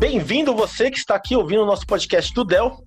Bem-vindo você que está aqui ouvindo o nosso podcast do Dell.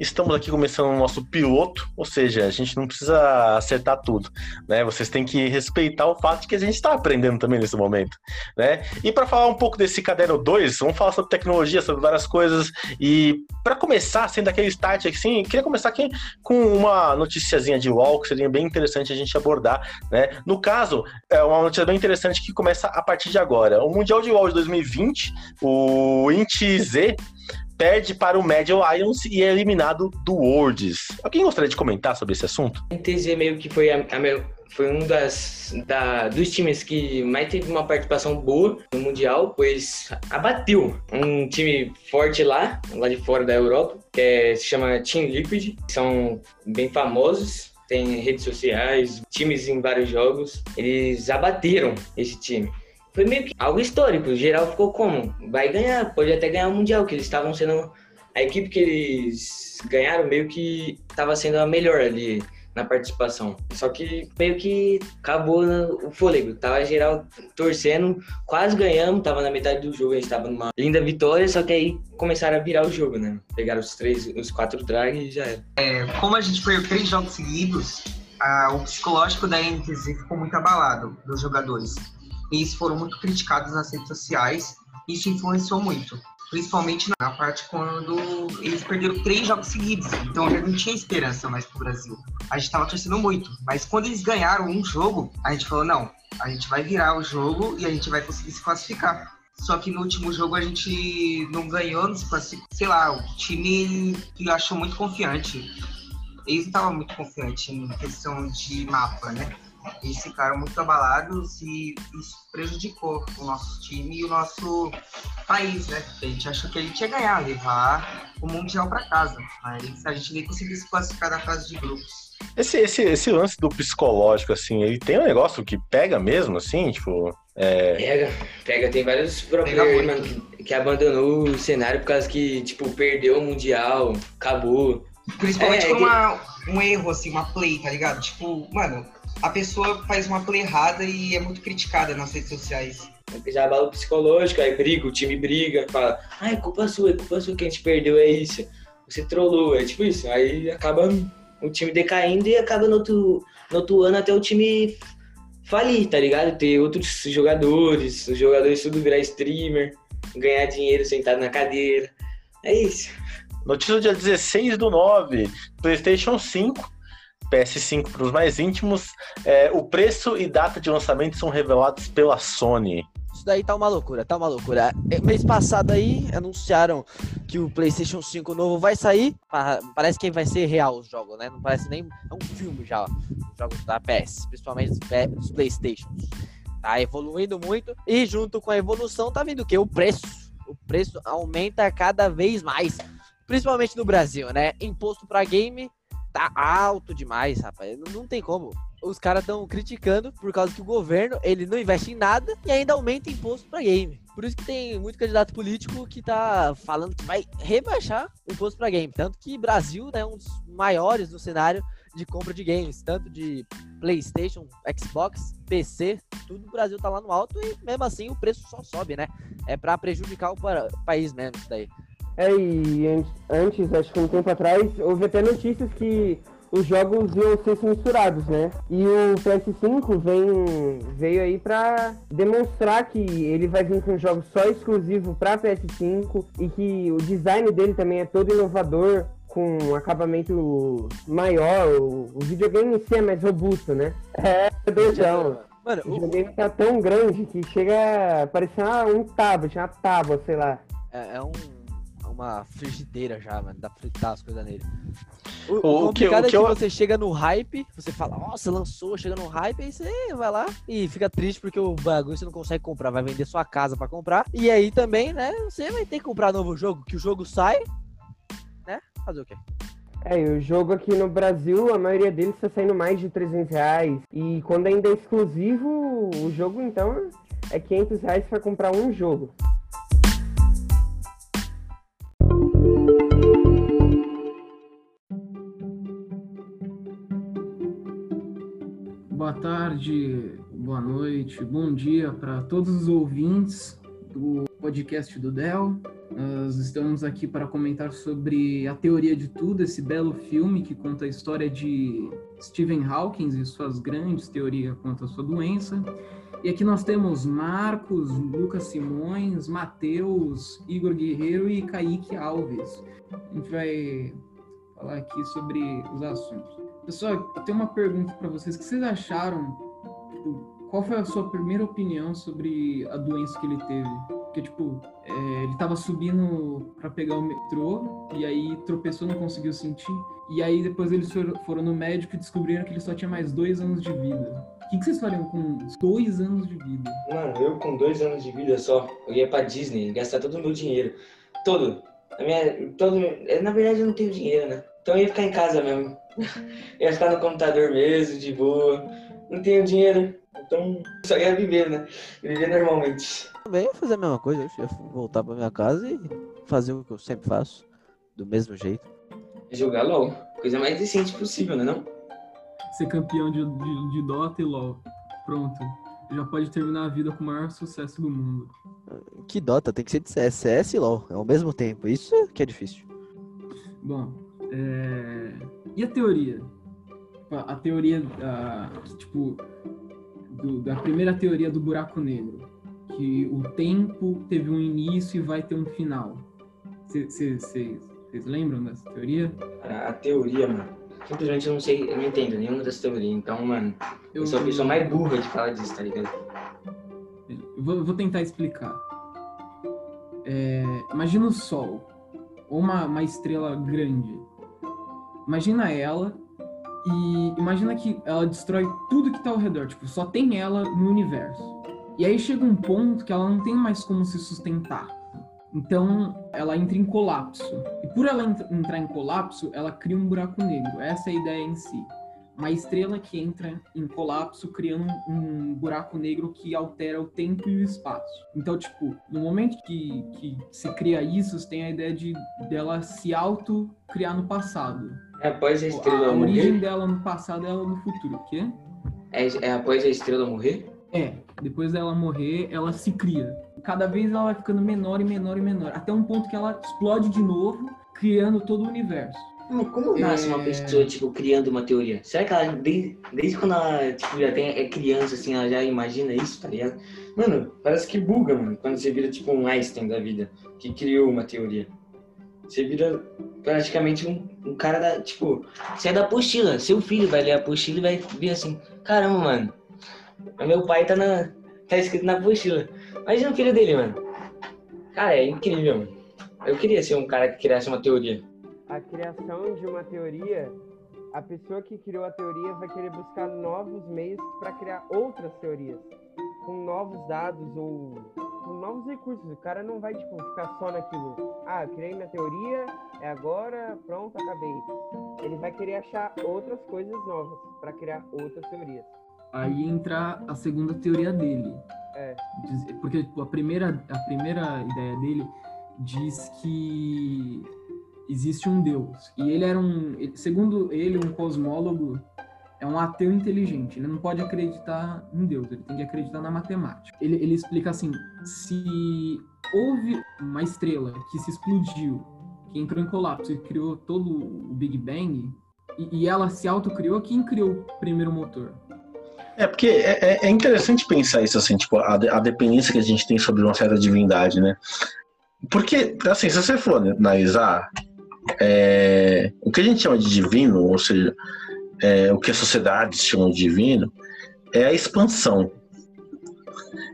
Estamos aqui começando o nosso piloto, ou seja, a gente não precisa acertar tudo, né? Vocês têm que respeitar o fato de que a gente está aprendendo também nesse momento, né? E para falar um pouco desse caderno 2, vamos falar sobre tecnologia, sobre várias coisas. E para começar, sendo aquele start assim, queria começar aqui com uma noticiazinha de UOL que seria bem interessante a gente abordar, né? No caso, é uma notícia bem interessante que começa a partir de agora. O Mundial de UOL de 2020, o INTZ perde para o Mad Lions e é eliminado do Worlds. Alguém gostaria de comentar sobre esse assunto? A NTZ meio que foi, a, a, foi um das, da, dos times que mais teve uma participação boa no Mundial, pois abateu um time forte lá, lá de fora da Europa, que é, se chama Team Liquid, são bem famosos, tem redes sociais, times em vários jogos, eles abateram esse time foi meio que algo histórico. Geral ficou como? Vai ganhar, pode até ganhar o Mundial, que eles estavam sendo. A equipe que eles ganharam meio que estava sendo a melhor ali na participação. Só que meio que acabou o fôlego. Tava geral torcendo, quase ganhamos, tava na metade do jogo, a gente tava numa linda vitória, só que aí começaram a virar o jogo, né? Pegaram os três, os quatro drag e já era. É, como a gente foi três jogos seguidos, a, o psicológico da NTZ ficou muito abalado dos jogadores eles foram muito criticados nas redes sociais. Isso influenciou muito, principalmente na parte quando eles perderam três jogos seguidos. Então já não tinha esperança mais pro Brasil. A gente tava torcendo muito, mas quando eles ganharam um jogo, a gente falou: não, a gente vai virar o jogo e a gente vai conseguir se classificar. Só que no último jogo a gente não ganhou, não se classificou. Sei lá, o time que achou muito confiante. Eles não estavam muito confiantes em questão de mapa, né? Eles ficaram muito abalados e isso prejudicou o nosso time e o nosso país, né? A gente achou que a gente ia ganhar, levar o Mundial para casa, mas a gente nem conseguiu se classificar da fase de grupos. Esse, esse, esse lance do psicológico, assim, ele tem um negócio que pega mesmo, assim, tipo. É... Pega, pega, tem vários problemas mano, que, que abandonou o cenário por causa que, tipo, perdeu o Mundial, acabou. Principalmente é, por uma, um erro, assim, uma play, tá ligado? Tipo, mano, a pessoa faz uma play errada e é muito criticada nas redes sociais. Já abala o psicológico, aí briga, o time briga, fala, ah, é culpa sua, é culpa sua que a gente perdeu, é isso. Você trollou, é tipo isso. Aí acaba o time decaindo e acaba no outro, no outro ano até o time falir, tá ligado? Ter outros jogadores, os jogadores tudo virar streamer, ganhar dinheiro sentado na cadeira. É isso. Notícia do dia 16 do 9, PlayStation 5 PS5 para os mais íntimos, é, o preço e data de lançamento são revelados pela Sony. Isso daí tá uma loucura, tá uma loucura. É, mês passado aí anunciaram que o PlayStation 5 novo vai sair. Parece que vai ser real os jogos, né? Não parece nem é um filme já, os jogos da PS, principalmente os PlayStations. Tá evoluindo muito e junto com a evolução tá vindo o que? O preço. O preço aumenta cada vez mais, principalmente no Brasil, né? Imposto para game tá alto demais, rapaz. Não, não tem como. Os caras estão criticando por causa que o governo ele não investe em nada e ainda aumenta imposto para game. Por isso que tem muito candidato político que tá falando que vai rebaixar o imposto para game. Tanto que Brasil é um dos maiores no cenário de compra de games, tanto de PlayStation, Xbox, PC, tudo o Brasil tá lá no alto e mesmo assim o preço só sobe, né? É para prejudicar o país mesmo isso daí. É, e antes, acho que um tempo atrás, houve até notícias que os jogos iam ser misturados, né? E o PS5 vem, veio aí para demonstrar que ele vai vir com jogos só exclusivo para PS5 e que o design dele também é todo inovador, com um acabamento maior, o, o videogame em si é mais robusto, né? É, doidão. Mano, o videogame tá tão grande que chega a parecer um tablet, uma tábua, sei lá. É, é um uma frigideira já, mano. Dá pra fritar as coisas nele. O, o, o que, o é que, que eu... você chega no hype, você fala, nossa, lançou, chega no hype, aí você vai lá e fica triste porque o bagulho você não consegue comprar, vai vender sua casa pra comprar. E aí também, né, você vai ter que comprar novo jogo, que o jogo sai, né? Fazer o quê? É, e o jogo aqui no Brasil, a maioria deles está saindo mais de 300 reais. E quando ainda é exclusivo, o jogo então é 500 reais para comprar um jogo. Tarde, boa noite, bom dia para todos os ouvintes do podcast do Del. Nós estamos aqui para comentar sobre A Teoria de Tudo, esse belo filme que conta a história de Stephen Hawking e suas grandes teorias quanto à sua doença. E aqui nós temos Marcos, Lucas Simões, Matheus, Igor Guerreiro e Kaique Alves. A gente vai falar aqui sobre os assuntos. Pessoal, eu tenho uma pergunta para vocês. O que vocês acharam? Tipo, qual foi a sua primeira opinião sobre a doença que ele teve? Porque, tipo, é, ele tava subindo para pegar o metrô e aí tropeçou, não conseguiu sentir. E aí depois eles foram, no médico e descobriram que ele só tinha mais dois anos de vida. O que, que vocês fariam com dois anos de vida? Mano, eu com dois anos de vida só, eu ia pra Disney, gastar todo o meu dinheiro. Todo. A minha, todo, na verdade eu não tenho dinheiro, né? Então eu ia ficar em casa mesmo. Eu ia ficar no computador mesmo, de boa. Não tenho dinheiro, então só ia viver, né? Viver normalmente. Também ia fazer a mesma coisa, eu ia voltar pra minha casa e fazer o que eu sempre faço, do mesmo jeito. Jogar LOL. Coisa mais decente possível, né não? Ser campeão de, de, de Dota e LoL. Pronto. Já pode terminar a vida com o maior sucesso do mundo. Que Dota, tem que ser de CS, CS e LoL, ao mesmo tempo. Isso que é difícil. Bom, é... e a teoria? A teoria, da, tipo, do- da primeira teoria do buraco negro. Que o tempo teve um início e vai ter um final. Vocês lembram dessa teoria? A, a teoria, mano. Simplesmente eu não sei, eu não entendo nenhuma das teorias. Então, mano, eu sou a pessoa mais burra de falar disso, tá ligado? Vou, vou tentar explicar. É, imagina o Sol, ou uma, uma estrela grande. Imagina ela e imagina que ela destrói tudo que tá ao redor. Tipo, só tem ela no universo. E aí chega um ponto que ela não tem mais como se sustentar. Então ela entra em colapso. E por ela ent- entrar em colapso, ela cria um buraco negro. Essa é a ideia em si uma estrela que entra em colapso, criando um, buraco negro que altera o tempo e o espaço. Então, tipo, no momento que, que se cria isso, você tem a ideia de dela se auto-criar no passado. É após a Tipo, estrela a origem morrer? dela no passado é ela no futuro, o quê? É, é após a estrela morrer? É, depois dela morrer, ela se cria. Cada vez ela vai ficando menor e menor e menor, até um ponto que ela explode de novo, criando todo o universo. Como nasce uma É. pessoa, tipo, criando uma teoria? Será que ela, desde, desde quando ela, tipo, já tem, é criança, assim, ela já imagina isso, tá ligado? Mano, parece que buga, mano, quando você vira, tipo, um Einstein da vida, que criou uma teoria. Você vira praticamente um, um cara da, tipo, você é da apostila, seu filho vai ler a apostila e vai ver assim, caramba, mano, meu pai tá na, tá escrito na apostila. Imagina o filho dele, mano. Cara, é incrível, mano. Eu queria ser um cara que criasse uma teoria. A criação de uma teoria, a pessoa que criou a teoria vai querer buscar novos meios para criar outras teorias, com novos dados ou com novos recursos. O cara não vai tipo ficar só naquilo. Ah, criei minha teoria, é agora, pronto, acabei. Ele vai querer achar outras coisas novas para criar outras teorias. Aí entra a segunda teoria dele. É. Porque tipo, a, primeira, a primeira ideia dele diz que existe um Deus. E ele era um, segundo ele, um cosmólogo, é um ateu inteligente. Ele não pode acreditar em Deus, ele tem que acreditar na matemática. Ele, ele explica assim: se houve uma estrela que se explodiu, que entrou em colapso e criou todo o Big Bang, e, e ela se autocriou, quem criou o primeiro motor? É porque é, é- é interessante pensar isso assim, tipo, a, a dependência que a gente tem sobre uma certa divindade, né? Porque, assim, se você for analisar, é, o que a gente chama de divino, ou seja, é, o que as sociedades chamam de divino, é a expansão.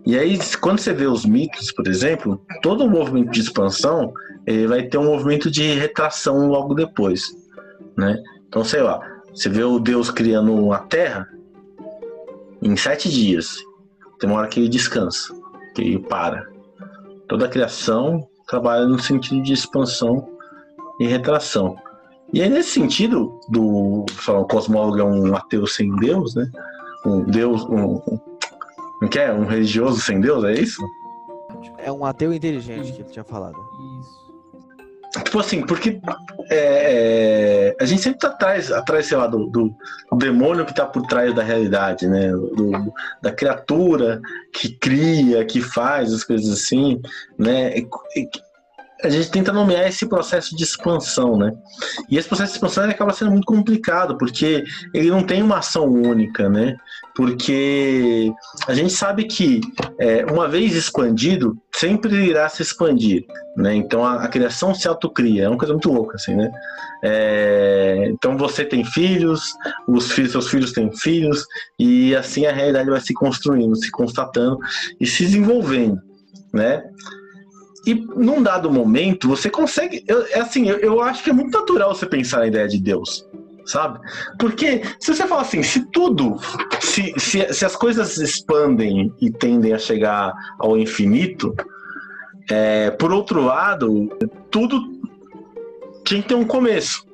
E aí, quando você vê os mitos, por exemplo, todo movimento de expansão ele vai ter um movimento de retração logo depois, né? Então, sei lá, você vê o Deus criando a Terra, em sete dias. Tem uma hora que ele descansa, que ele para. Toda a criação trabalha no sentido de expansão e retração. E aí, nesse sentido, do lá, o cosmólogo é um ateu sem Deus, né? Um Deus, um, um, não quer? Um religioso sem Deus, é isso? É um ateu inteligente que ele tinha falado. Isso. Tipo assim, porque é, é, a gente sempre tá atrás, atrás sei lá, do, do, do demônio que tá por trás da realidade, né? Do- da criatura que cria, que faz as coisas assim, né? E- e- a gente tenta nomear esse processo de expansão, né? E esse processo de expansão acaba sendo muito complicado, porque ele não tem uma ação única, né? Porque a gente sabe que é, uma vez expandido, sempre irá se expandir, né? Então a, a criação se autocria, é uma coisa muito louca, assim, né? É, então você tem filhos, os filhos, seus filhos têm filhos, e assim a realidade vai se construindo, se constatando e se desenvolvendo, né? E num dado momento, você consegue. Eu, é assim, eu, eu acho que é muito natural você pensar na ideia de Deus, sabe? Porque se você fala assim, se tudo, se, se, se as coisas expandem e tendem a chegar ao infinito, é, por outro lado, tudo tinha que ter um começo,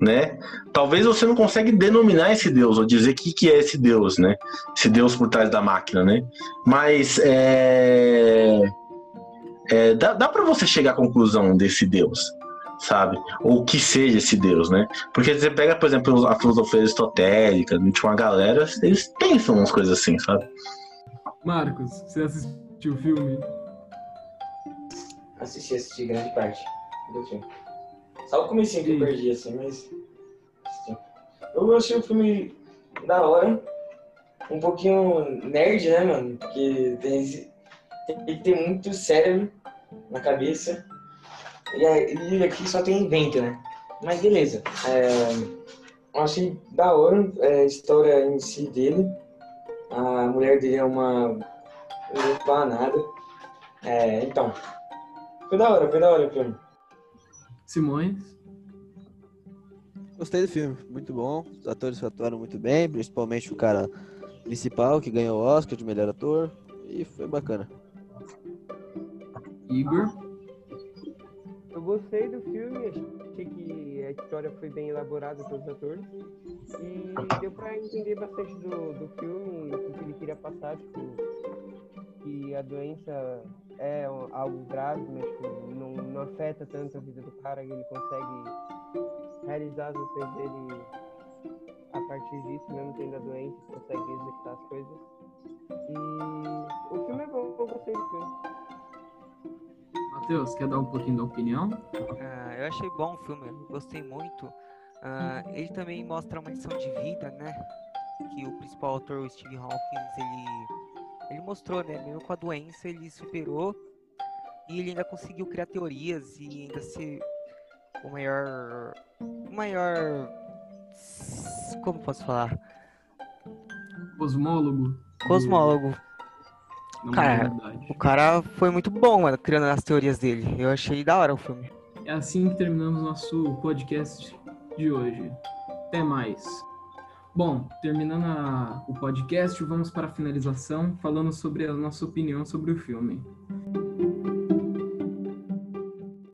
né? Talvez você não consegue denominar esse Deus ou dizer o que, que é esse Deus, né? Esse Deus por trás da máquina, né? Mas é é, dá, dá para você chegar à conclusão desse Deus, sabe? Ou que seja esse Deus, né? Porque você pega, por exemplo, a filosofia aristotélica, tinha uma galera, eles pensam umas coisas assim, sabe? Marcos, você assistiu o filme? Assisti, assisti grande parte do filme. Só o comecinho que eu perdi, assim, mas... Assisti. Eu achei o filme da hora, um pouquinho nerd, né, mano? Porque tem tem que ter muito cérebro na cabeça. E, e aqui só tem vento, né? Mas beleza. É, eu achei da hora é, a história em si dele. A mulher dele é uma. Não nada. É, então. Foi da hora, foi da hora o filme. Simões? Gostei do filme, muito bom. Os atores atuaram muito bem, principalmente o cara principal que ganhou o Oscar de melhor ator. E foi bacana. Igor. Eu gostei do filme, achei que a história foi bem elaborada pelos atores. E deu pra entender bastante do, do filme, o que ele queria passar, tipo, que a doença é algo grave, mas tipo, não, não afeta tanto a vida do cara, ele consegue realizar as ações dele a partir disso, mesmo tendo a doença, consegue executar as coisas. E o filme é bom, eu gostei do filme. Matheus, quer dar um pouquinho da opinião? Ah, eu achei bom o filme, gostei muito. Ah, ele também mostra uma lição de vida, né? Que o principal autor, o Steve Hawkins, ele, ele mostrou, né? Mesmo com a doença, ele superou e ele ainda conseguiu criar teorias e ainda ser o maior. O maior. Como posso falar? Cosmólogo. Cosmólogo. Cara, modernidade. O cara foi muito bom, mano, criando as teorias dele. Eu achei da hora o filme. É assim que terminamos nosso podcast de hoje. Até mais. Bom, terminando a- o podcast, vamos para a finalização, falando sobre a nossa opinião sobre o filme.